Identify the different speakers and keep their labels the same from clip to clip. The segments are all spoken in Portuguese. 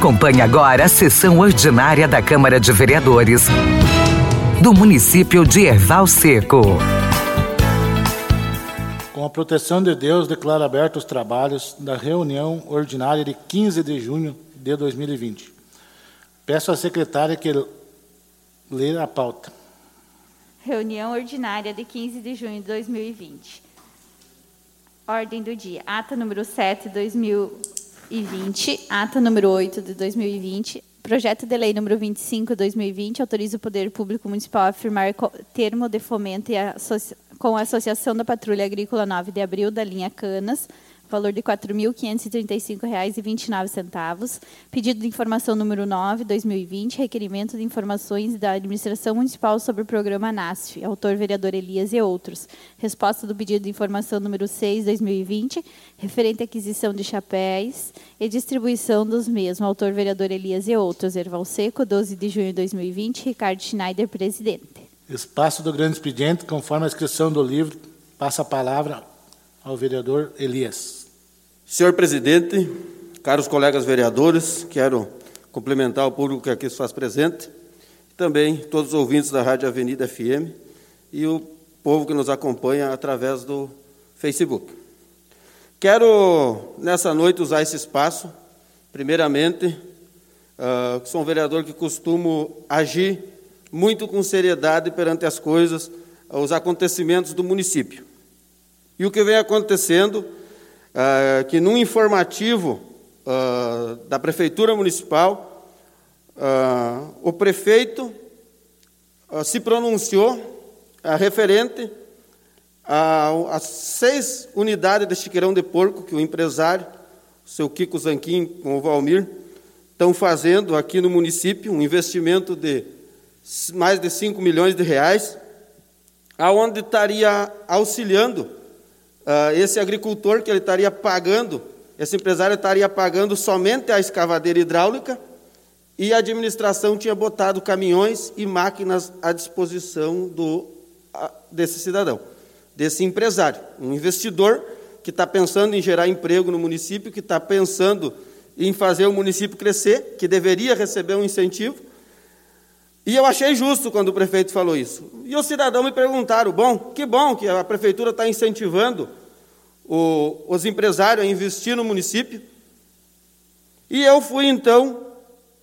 Speaker 1: Acompanhe agora a sessão ordinária da Câmara de Vereadores do município de Erval Seco.
Speaker 2: Com a proteção de Deus, declaro abertos os trabalhos da reunião ordinária de 15 de junho de 2020. Peço à secretária que leia a pauta.
Speaker 3: Reunião ordinária de 15 de junho de 2020. Ordem do dia. Ata número 7 de 2020. Ata número 8 de 2020. Projeto de Lei número 25 de 2020 autoriza o Poder Público Municipal a firmar termo de fomento com a Associação da Patrulha Agrícola 9 de Abril da linha Canas valor de R$ 4.535,29. Pedido de informação número 9, 2020, requerimento de informações da Administração Municipal sobre o programa NASF, autor vereador Elias e outros. Resposta do pedido de informação número 6, 2020, referente à aquisição de chapéus e distribuição dos mesmos, autor vereador Elias e outros. Erval Seco, 12 de junho de 2020, Ricardo Schneider, presidente.
Speaker 2: Espaço do grande expediente, conforme a inscrição do livro, passa a palavra ao vereador Elias.
Speaker 4: Senhor presidente, caros colegas vereadores, quero cumprimentar o público que aqui se faz presente, também todos os ouvintes da Rádio Avenida FM e o povo que nos acompanha através do Facebook. Quero, nessa noite, usar esse espaço, primeiramente, uh, sou um vereador que costumo agir muito com seriedade perante as coisas, os acontecimentos do município. E o que vem acontecendo uh, que num informativo uh, da Prefeitura Municipal, uh, o prefeito se pronunciou referente às seis unidades de chiqueirão de porco que o empresário, seu Kiko Zanquim com o Valmir, estão fazendo aqui no município, um investimento de mais de 5 milhões de reais, aonde estaria auxiliando uh, esse agricultor que ele estaria pagando, esse empresário estaria pagando somente a escavadeira hidráulica e a administração tinha botado caminhões e máquinas à disposição do, desse cidadão, desse empresário, um investidor que está pensando em gerar emprego no município, que está pensando em fazer o município crescer, que deveria receber um incentivo. E eu achei justo quando o prefeito falou isso. E os cidadãos me perguntaram: bom, que bom que a prefeitura está incentivando o, os empresários a investir no município. E eu fui, então,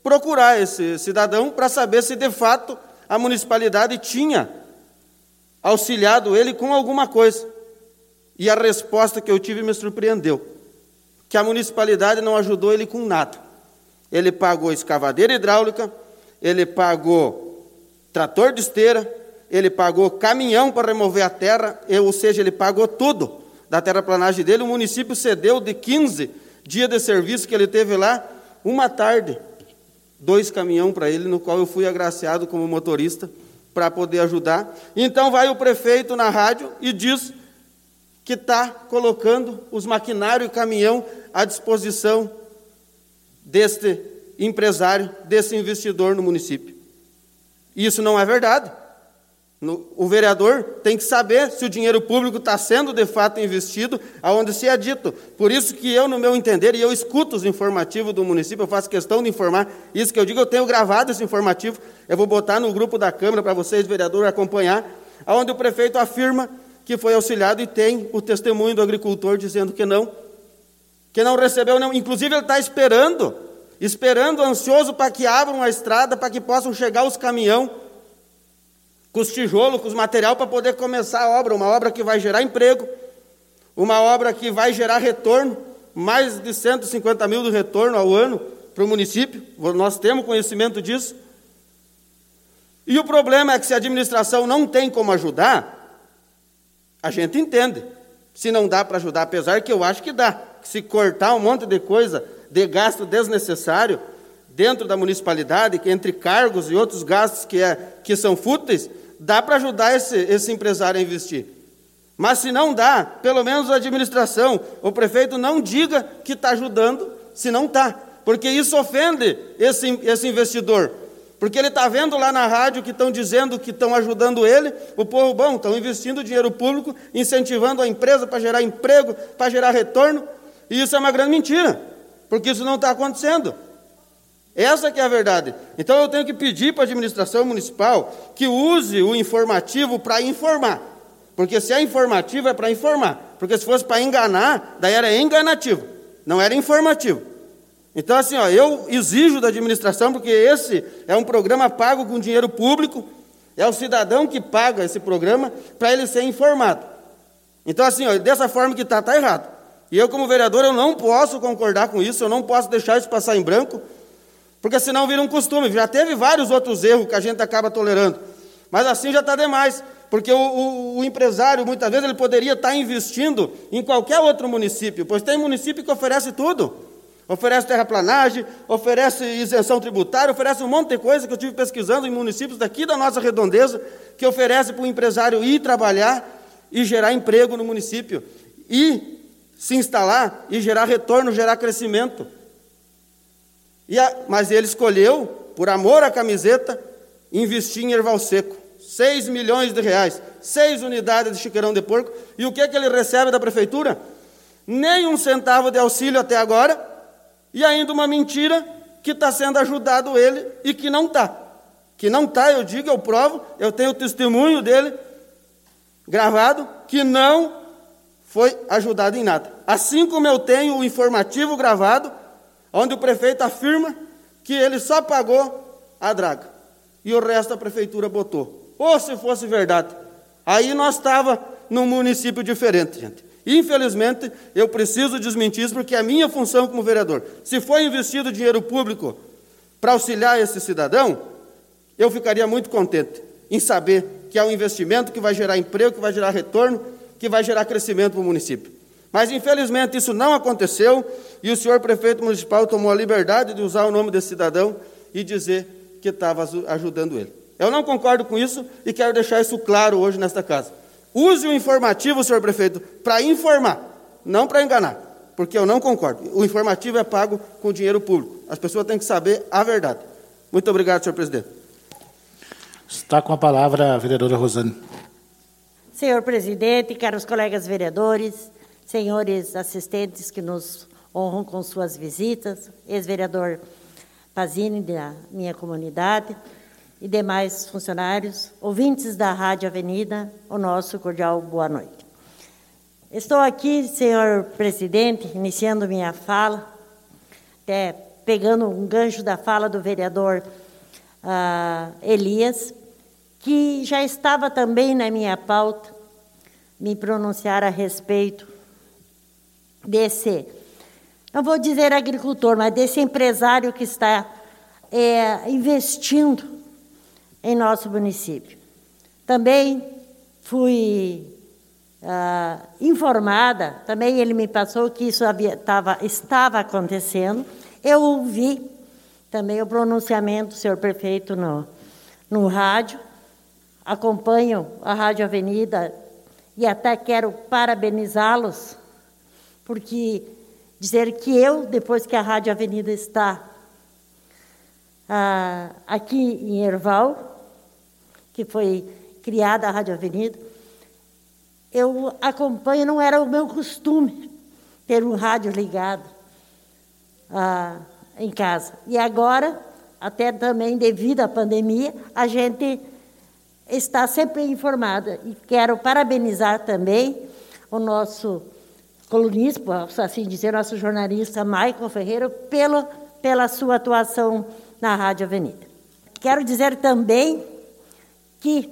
Speaker 4: procurar esse cidadão para saber se, de fato, a municipalidade tinha auxiliado ele com alguma coisa. E a resposta que eu tive me surpreendeu: que a municipalidade não ajudou ele com nada. Ele pagou escavadeira hidráulica, ele pagou trator de esteira, ele pagou caminhão para remover a terra, ou seja, ele pagou tudo da terraplanagem dele, o município cedeu de 15 dias de serviço que ele teve lá, uma tarde, dois caminhão para ele, no qual eu fui agraciado como motorista para poder ajudar. Então vai o prefeito na rádio e diz que está colocando os maquinários e caminhão à disposição deste empresário, desse investidor no município. Isso não é verdade. O vereador tem que saber se o dinheiro público está sendo de fato investido aonde se é dito. Por isso que eu, no meu entender, e eu escuto os informativos do município, eu faço questão de informar isso que eu digo, eu tenho gravado esse informativo, eu vou botar no grupo da Câmara para vocês, vereador, acompanhar, aonde o prefeito afirma que foi auxiliado e tem o testemunho do agricultor dizendo que não, que não recebeu, não. Inclusive ele está esperando, esperando, ansioso para que abram a estrada, para que possam chegar os caminhões com os tijolos, com os material para poder começar a obra, uma obra que vai gerar emprego, uma obra que vai gerar retorno, mais de 150 mil de retorno ao ano para o município, nós temos conhecimento disso. E o problema é que se a administração não tem como ajudar, a gente entende. Se não dá para ajudar, apesar que eu acho que dá. Se cortar um monte de coisa, de gasto desnecessário dentro da municipalidade, que entre cargos e outros gastos que, é, que são fúteis, dá para ajudar esse, esse empresário a investir. Mas se não dá, pelo menos a administração, o prefeito não diga que está ajudando se não está, porque isso ofende esse, esse investidor. Porque ele está vendo lá na rádio que estão dizendo que estão ajudando ele, o povo, bom, estão investindo dinheiro público, incentivando a empresa para gerar emprego, para gerar retorno, e isso é uma grande mentira, porque isso não está acontecendo. Essa que é a verdade. Então eu tenho que pedir para a administração municipal que use o informativo para informar. Porque se é informativo é para informar. Porque se fosse para enganar, daí era enganativo, não era informativo. Então, assim, ó, eu exijo da administração, porque esse é um programa pago com dinheiro público, é o cidadão que paga esse programa para ele ser informado. Então, assim, ó, dessa forma que está, está errado. E eu, como vereador, eu não posso concordar com isso, eu não posso deixar isso passar em branco, porque senão vira um costume. Já teve vários outros erros que a gente acaba tolerando. Mas assim já está demais, porque o, o, o, empresário, muitas vezes, ele poderia estar tá investindo em qualquer outro município, pois tem município que oferece tudo. Oferece terraplanagem, oferece isenção tributária, oferece um monte de coisa que eu tive pesquisando em municípios daqui da nossa redondeza, que oferece para o empresário ir trabalhar e gerar emprego no município. E se instalar e gerar retorno, gerar crescimento. A, mas ele escolheu, por amor à camiseta, investir em erval seco. 6 milhões de reais, seis unidades de chiqueirão de porco. E o que, é que ele recebe da prefeitura? Nem um centavo de auxílio até agora, e ainda uma mentira que está sendo ajudado ele e que não está. Que não está, eu digo, eu provo, eu tenho o testemunho dele gravado, que não foi ajudado em nada. Assim como eu tenho o informativo gravado, onde o prefeito afirma que ele só pagou a draga e o resto a prefeitura botou. Ou se fosse verdade, aí nós estava num município diferente, gente. Infelizmente, eu preciso desmentir isso porque é a minha função como vereador. Se for investido dinheiro público para auxiliar esse cidadão, eu ficaria muito contente em saber que é um investimento que vai gerar emprego, que vai gerar retorno, que vai gerar crescimento para o município. Mas, infelizmente, isso não aconteceu e o senhor prefeito municipal tomou a liberdade de usar o nome desse cidadão e dizer que estava ajudando ele. Eu não concordo com isso e quero deixar isso claro hoje nesta casa. Use o informativo, senhor prefeito, para informar, não para enganar, porque eu não concordo. O informativo é pago com dinheiro público. As pessoas têm que saber a verdade. Muito obrigado, senhor presidente.
Speaker 2: Está com a palavra a vereadora Rosane.
Speaker 5: Senhor presidente, caros colegas vereadores, senhores assistentes que nos honram com suas visitas, ex-vereador Pazini da minha comunidade e demais funcionários, ouvintes da Rádio Avenida, o nosso cordial boa noite. Estou aqui, senhor presidente, iniciando minha fala, até pegando um gancho da fala do vereador uh, Elias, que já estava também na minha pauta, me pronunciar a respeito desse, não vou dizer agricultor, mas desse empresário que está é, investindo em nosso município. Também fui ah, informada, também ele me passou que isso havia, tava, estava acontecendo. Eu ouvi também o pronunciamento do senhor prefeito no, no rádio, acompanho a Rádio Avenida e até quero parabenizá-los porque dizer que eu, depois que a Rádio Avenida está ah, aqui em Erval, que foi criada a Rádio Avenida, eu acompanho, não era o meu costume ter um rádio ligado ah, em casa. E agora, até também devido à pandemia, a gente está sempre informada. E quero parabenizar também o nosso colunista, posso assim dizer, nosso jornalista Michael Ferreira, pelo, pela sua atuação na Rádio Avenida. Quero dizer também que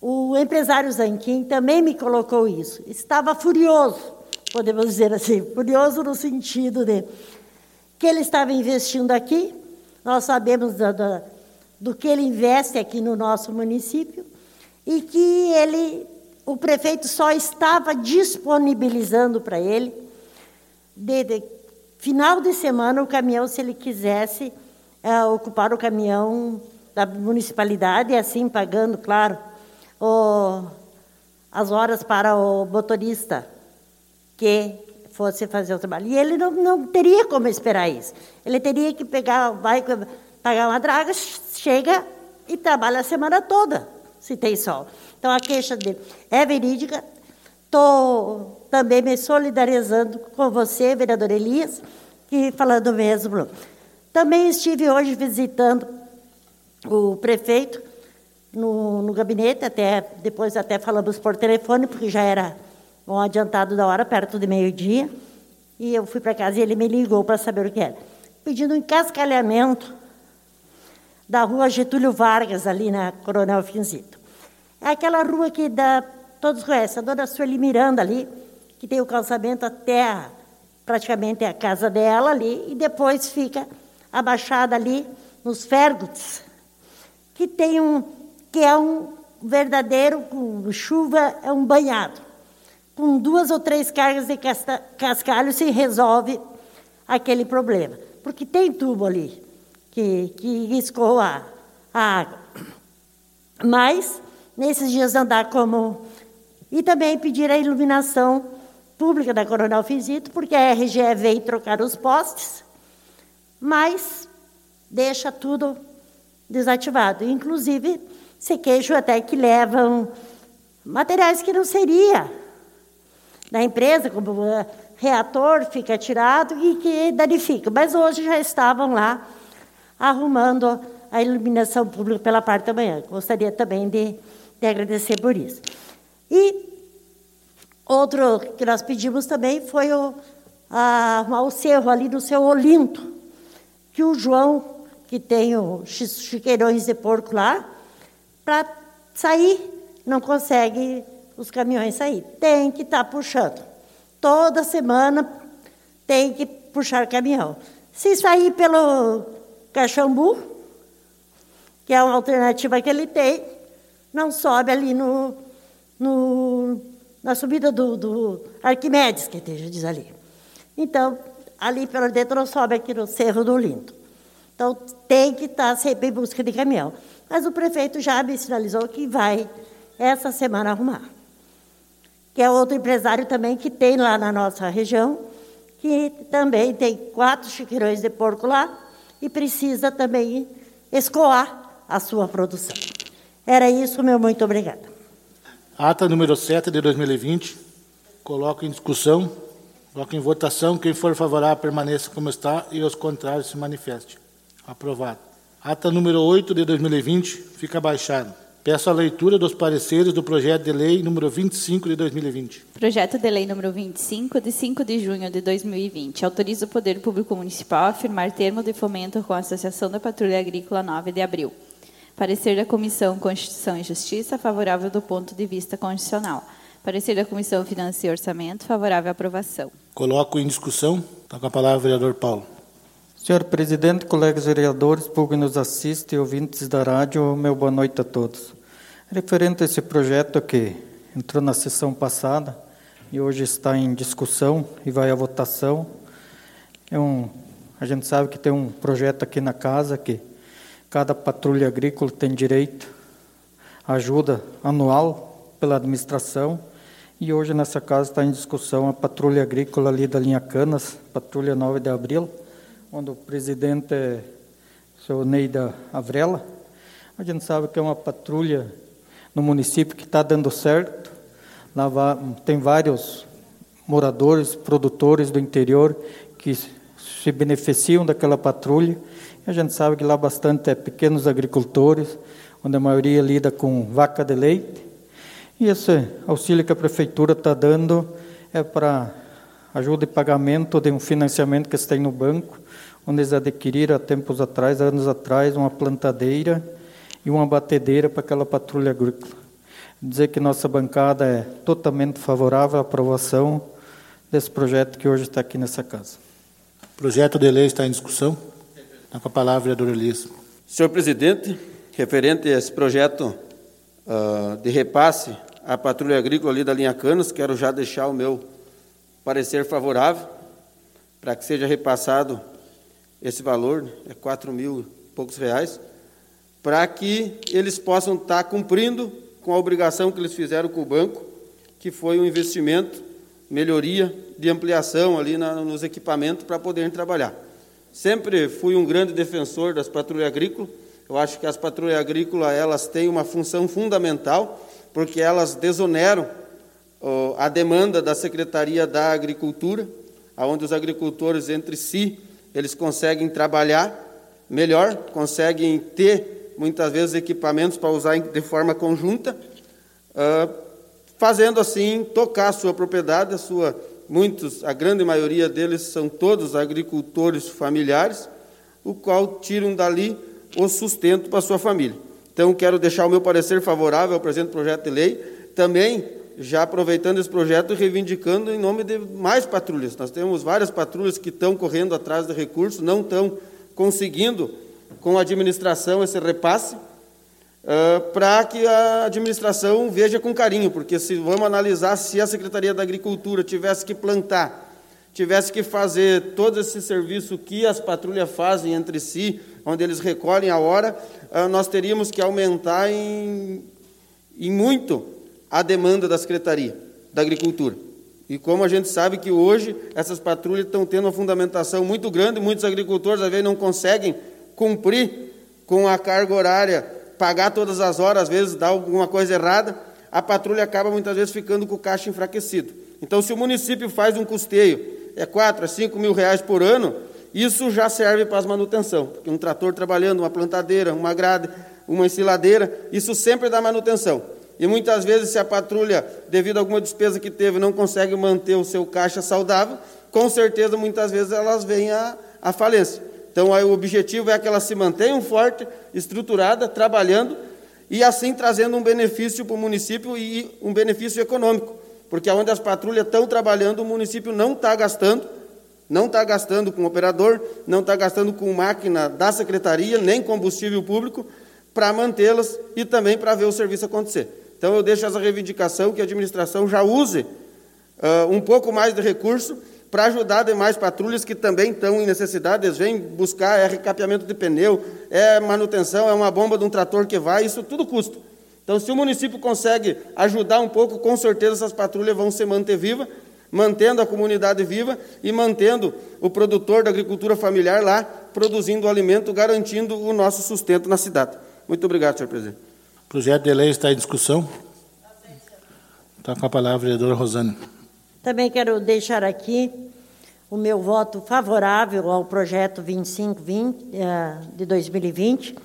Speaker 5: o empresário Zanquim também me colocou isso. Estava furioso, podemos dizer assim, furioso no sentido de que ele estava investindo aqui, nós sabemos do, do, do que ele investe aqui no nosso município, e que ele o prefeito só estava disponibilizando para ele, final de semana, o caminhão, se ele quisesse é, ocupar o caminhão da municipalidade, assim pagando, claro, o, as horas para o motorista que fosse fazer o trabalho. E ele não, não teria como esperar isso. Ele teria que pegar, vai pagar uma draga, chega e trabalha a semana toda, se tem sol. Então, a queixa dele é verídica. Estou também me solidarizando com você, vereador Elias, que falando mesmo Também estive hoje visitando o prefeito no, no gabinete, até depois até falamos por telefone, porque já era um adiantado da hora, perto de meio-dia. E eu fui para casa e ele me ligou para saber o que era. Pedindo um encascalhamento da rua Getúlio Vargas, ali na Coronel Finzito. É aquela rua que dá, todos conhecem, a dona Sueli Miranda ali, que tem o calçamento até a, praticamente a casa dela ali, e depois fica abaixada ali nos Fergutes, que tem um, que é um verdadeiro, com chuva, é um banhado. Com duas ou três cargas de cascalho se resolve aquele problema. Porque tem tubo ali que, que escoa a água. Mas, nesses dias andar como... E também pedir a iluminação pública da Coronel Fizito, porque a RGE veio trocar os postes, mas deixa tudo desativado. Inclusive, se queijo até que levam materiais que não seria da empresa, como reator, fica tirado e que danifica. Mas hoje já estavam lá arrumando a iluminação pública pela parte da manhã. Gostaria também de, de agradecer por isso. E outro que nós pedimos também foi o, arrumar o cerro ali no seu Olinto, que o João, que tem os chiqueirões de porco lá, para sair, não consegue os caminhões sair. Tem que estar tá puxando. Toda semana tem que puxar caminhão. Se sair pelo Caxambu, que é uma alternativa que ele tem, não sobe ali no, no na subida do, do Arquimedes, que esteja diz ali. Então, ali pelo dentro não sobe aqui no Cerro do Lindo. Então, tem que estar sempre em busca de caminhão. Mas o prefeito já me sinalizou que vai, essa semana, arrumar. Que é outro empresário também que tem lá na nossa região, que também tem quatro chiqueirões de porco lá e precisa também escoar a sua produção. Era isso, meu muito obrigada.
Speaker 2: Ata número 7 de 2020. Coloco em discussão, coloco em votação. Quem for favorável permaneça como está e os contrários se manifeste. Aprovado. Ata número 8 de 2020 fica baixado. Peço a leitura dos pareceres do projeto de lei número 25 de 2020.
Speaker 3: Projeto de lei número 25, de 5 de junho de 2020. Autoriza o Poder Público Municipal a firmar termo de fomento com a Associação da Patrulha Agrícola 9 de abril. Parecer da Comissão Constituição e Justiça, favorável do ponto de vista constitucional. Parecer da Comissão Finanças e Orçamento, favorável à aprovação.
Speaker 2: Coloco em discussão. Está com a palavra o vereador Paulo.
Speaker 6: Senhor presidente, colegas vereadores, público que nos assiste e ouvintes da rádio, meu boa noite a todos. Referente a esse projeto que entrou na sessão passada e hoje está em discussão e vai à votação, é um, a gente sabe que tem um projeto aqui na casa que cada patrulha agrícola tem direito à ajuda anual pela administração e hoje nessa casa está em discussão a patrulha agrícola ali da linha Canas, patrulha 9 de abril, onde o presidente é o Neida Avrela. A gente sabe que é uma patrulha no município que está dando certo. Lá tem vários moradores, produtores do interior que se beneficiam daquela patrulha. A gente sabe que lá bastante é pequenos agricultores, onde a maioria lida com vaca de leite. E esse auxílio que a prefeitura está dando é para ajuda de pagamento de um financiamento que eles têm no banco, onde eles adquiriram há tempos atrás, anos atrás, uma plantadeira e uma batedeira para aquela patrulha agrícola. Dizer que nossa bancada é totalmente favorável à aprovação desse projeto que hoje está aqui nessa casa.
Speaker 2: O projeto de lei está em discussão. Está com a palavra, vereador Elias.
Speaker 4: Senhor presidente, referente a esse projeto uh, de repasse à patrulha agrícola ali da linha Canos, quero já deixar o meu parecer favorável para que seja repassado esse valor, é quatro mil e poucos reais, para que eles possam estar cumprindo com a obrigação que eles fizeram com o banco, que foi um investimento, melhoria de ampliação ali na, nos equipamentos para poderem trabalhar. Sempre fui um grande defensor das patrulhas agrícolas. Eu acho que as patrulhas agrícolas elas têm uma função fundamental, porque elas desoneram a demanda da Secretaria da Agricultura, onde os agricultores entre si eles conseguem trabalhar melhor, conseguem ter, muitas vezes, equipamentos para usar de forma conjunta, uh, fazendo assim tocar a sua propriedade, a sua muitos, a grande maioria deles são todos agricultores familiares, o qual tiram dali o sustento para a sua família. Então, quero deixar o meu parecer favorável ao presente projeto de lei, também já aproveitando esse projeto e reivindicando em nome de mais patrulhas. Nós temos várias patrulhas que estão correndo atrás de recursos, não estão conseguindo com a administração esse repasse, uh, para que a administração veja com carinho, porque se vamos analisar se a Secretaria da Agricultura tivesse que plantar, tivesse que fazer todo esse serviço que as patrulhas fazem entre si, onde eles recolhem a hora, uh, nós teríamos que aumentar em, em muito a demanda da Secretaria da Agricultura. E como a gente sabe que hoje essas patrulhas estão tendo uma fundamentação muito grande, muitos agricultores às vezes não conseguem cumprir com a carga horária pagar todas as horas, às vezes dá alguma coisa errada, a patrulha acaba muitas vezes ficando com o caixa enfraquecido. Então, se o município faz um custeio, é 4 a 5 mil reais por ano, isso já serve para as manutenção. Porque um trator trabalhando, uma plantadeira, uma grade, uma ensiladeira, isso sempre dá manutenção. E muitas vezes, se a patrulha, devido a alguma despesa que teve, não consegue manter o seu caixa saudável, com certeza, muitas vezes, elas vêm à, à falência. Então, aí, o objetivo é que elas se mantenham forte, estruturada, trabalhando e assim trazendo um benefício para o município e um benefício econômico, porque onde as patrulhas estão trabalhando, o município não está gastando, não está gastando com operador, não está gastando com máquina da secretaria, nem combustível público, para mantê-las e também para ver o serviço acontecer. Então, eu deixo essa reivindicação que a administração já use uh, um pouco mais de recurso para ajudar demais patrulhas que também estão em necessidade, eles vêm buscar, é recapeamento de pneu, é manutenção, é uma bomba de um trator que vai, isso tudo custa. Então, se o município consegue ajudar um pouco, com certeza essas patrulhas vão se manter vivas, mantendo a comunidade viva e mantendo o produtor da agricultura familiar lá, produzindo alimento, garantindo o nosso sustento na cidade. Muito obrigado, senhor presidente.
Speaker 2: O projeto de lei está em discussão. Está com a palavra a vereadora Rosane.
Speaker 5: Também quero deixar aqui o meu voto favorável ao projeto 2520 eh, de 2020,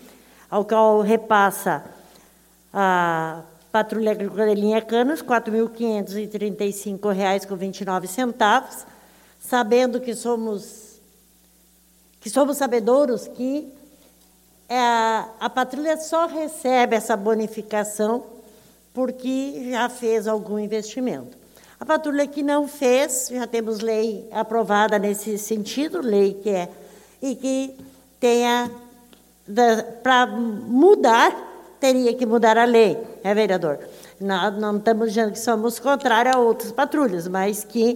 Speaker 5: ao qual repassa a Patrulha Agrícola de Linha Canas R$ 4.535,29, sabendo que somos que somos sabedouros que é, a patrulha só recebe essa bonificação porque já fez algum investimento. A patrulha que não fez, já temos lei aprovada nesse sentido, lei que é, e que tenha, para mudar, teria que mudar a lei, é vereador? Nós não estamos dizendo que somos contrários a outras patrulhas, mas que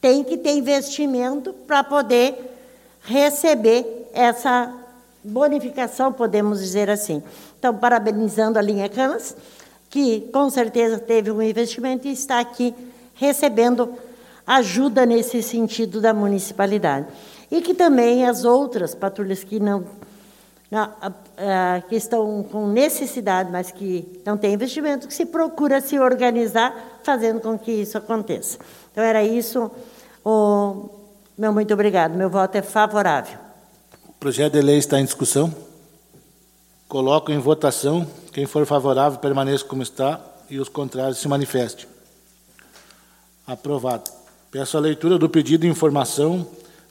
Speaker 5: tem que ter investimento para poder receber essa bonificação, podemos dizer assim. Então, parabenizando a linha Canas, que com certeza teve um investimento e está aqui recebendo ajuda nesse sentido da municipalidade. E que também as outras patrulhas que não, não que estão com necessidade, mas que não têm investimento, que se procura se organizar, fazendo com que isso aconteça. Então, era isso. O meu muito obrigado. Meu voto é favorável.
Speaker 2: Projeto de lei está em discussão. Coloco em votação. Quem for favorável, permaneça como está e os contrários se manifestem. Aprovado. Peço a leitura do pedido de informação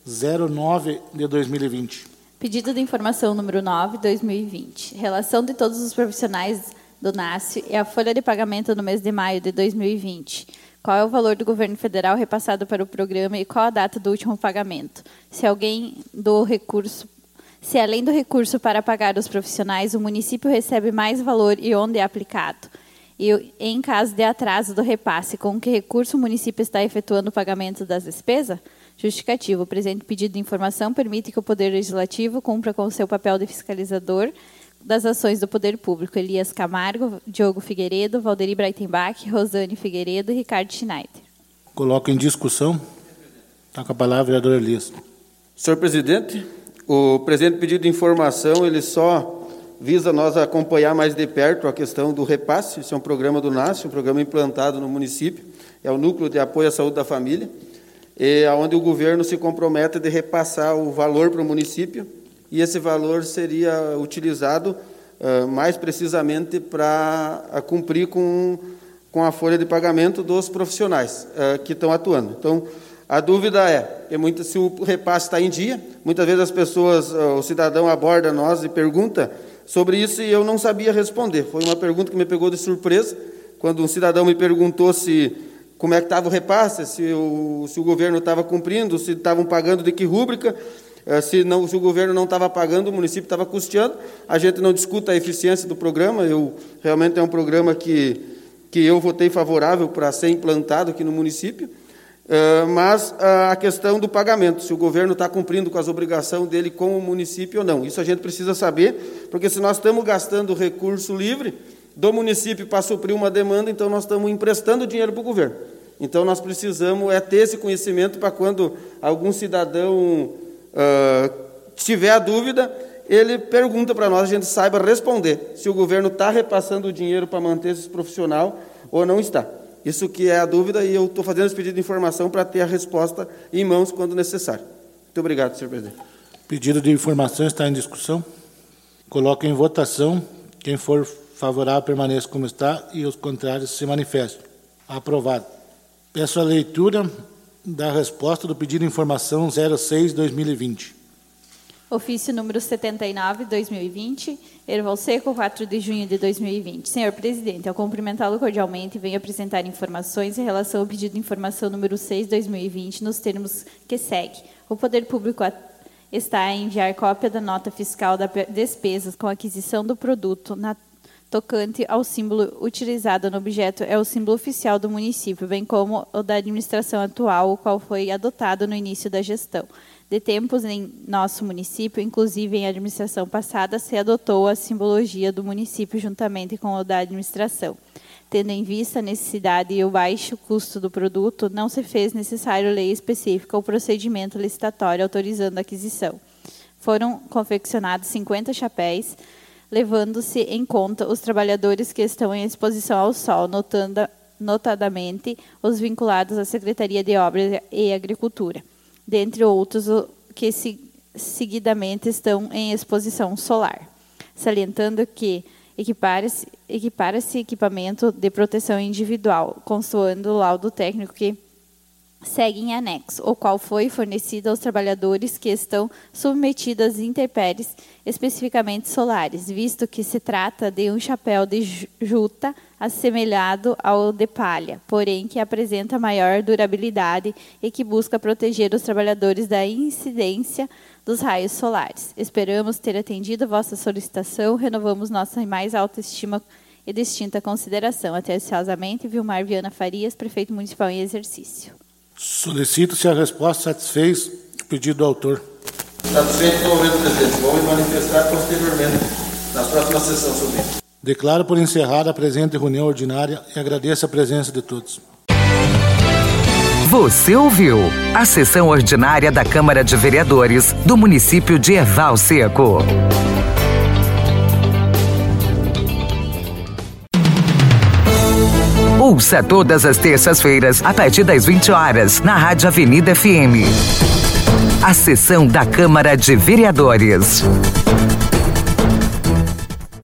Speaker 2: 09 de 2020.
Speaker 3: Pedido de informação número 9, 2020. Relação de todos os profissionais do NASF e a folha de pagamento no mês de maio de 2020. Qual é o valor do governo federal repassado para o programa e qual a data do último pagamento? Se alguém do recurso se além do recurso para pagar os profissionais, o município recebe mais valor e onde é aplicado? E, em caso de atraso do repasse, com que recurso o município está efetuando o pagamento das despesas? Justificativo. O presente pedido de informação permite que o Poder Legislativo cumpra com seu papel de fiscalizador das ações do poder público. Elias Camargo, Diogo Figueiredo, Valderi Breitenbach, Rosane Figueiredo e Ricardo Schneider.
Speaker 2: Coloco em discussão. Está com a palavra, vereador Elias.
Speaker 4: Senhor presidente, o presente pedido de informação, ele só visa nós acompanhar mais de perto a questão do repasse. Isso é um programa do NAS, um programa implantado no município, é o Núcleo de Apoio à Saúde da Família. e onde o governo se compromete de repassar o valor para o município e esse valor seria utilizado mais precisamente para cumprir com, com a folha de pagamento dos profissionais que estão atuando. Então, a dúvida é, muito, se o repasse está em dia, muitas vezes as pessoas, o cidadão aborda nós e pergunta sobre isso e eu não sabia responder. Foi uma pergunta que me pegou de surpresa, quando um cidadão me perguntou se como é que estava o repasse, se o, se o governo estava cumprindo, se estavam pagando de que rúbrica, eh, se, não, se o governo não estava pagando, o município estava custeando. A gente não discuta a eficiência do programa, eu, realmente é um programa que, que eu votei favorável para ser implantado aqui no município, eh, mas a questão do pagamento, se o governo está cumprindo com as obrigações dele com o município ou não. Isso a gente precisa saber, porque se nós estamos gastando recurso livre, do município para suprir uma demanda, então nós estamos emprestando dinheiro para o governo. Então nós precisamos é ter esse conhecimento para quando algum cidadão uh, tiver a dúvida, ele pergunta para nós, a gente saiba responder se o governo está repassando o dinheiro para manter esse profissional ou não está. Isso que é a dúvida e eu estou fazendo esse pedido de informação para ter a resposta em mãos quando necessário. Muito obrigado, senhor presidente.
Speaker 2: Pedido de informação está em discussão. Coloco em votação. Quem for favorável permaneça como está e os contrários se manifestem. Aprovado. Peço a leitura da resposta do pedido de informação 06-2020.
Speaker 3: Ofício número 79, 2020, Erval Seco, 4 de junho de 2020. Senhor Presidente, ao cumprimentá-lo cordialmente, venho apresentar informações em relação ao pedido de informação número 6, 2020, nos termos que segue. O Poder Público está a enviar cópia da nota fiscal da despesas com aquisição do produto na tocante ao símbolo utilizado no objeto é o símbolo oficial do município, bem como o da administração atual, o qual foi adotado no início da gestão. De tempos em nosso município, inclusive em administração passada, se adotou a simbologia do município juntamente com o da administração. Tendo em vista a necessidade e o baixo custo do produto, não se fez necessário lei específica ou procedimento licitatório autorizando a aquisição. Foram confeccionados 50 chapéus, levando-se em conta os trabalhadores que estão em exposição ao sol, notando, notadamente os vinculados à Secretaria de Obras e Agricultura, dentre outros que seguidamente estão em exposição solar, salientando que equipara-se equipara equipamento de proteção individual, consoando o laudo técnico que segue em anexo, o qual foi fornecido aos trabalhadores que estão submetidos às intempéries, especificamente solares, visto que se trata de um chapéu de juta assemelhado ao de palha, porém que apresenta maior durabilidade e que busca proteger os trabalhadores da incidência dos raios solares. Esperamos ter atendido vossa solicitação, renovamos nossa mais alta estima e distinta consideração. Atenciosamente, Vilmar Viana Farias, prefeito municipal em exercício.
Speaker 2: Solicito se a resposta satisfez o pedido do autor.
Speaker 4: Satisfeito com o presidente. Vou me manifestar posteriormente, na próxima sessão sobre isso.
Speaker 2: Declaro por encerrada a presente reunião ordinária e agradeço a presença de todos.
Speaker 1: Você ouviu a sessão ordinária da Câmara de Vereadores do município de Erval Seco. Ouça todas as terças-feiras, a partir das 20 horas, na Rádio Avenida FM. A sessão da Câmara de Vereadores.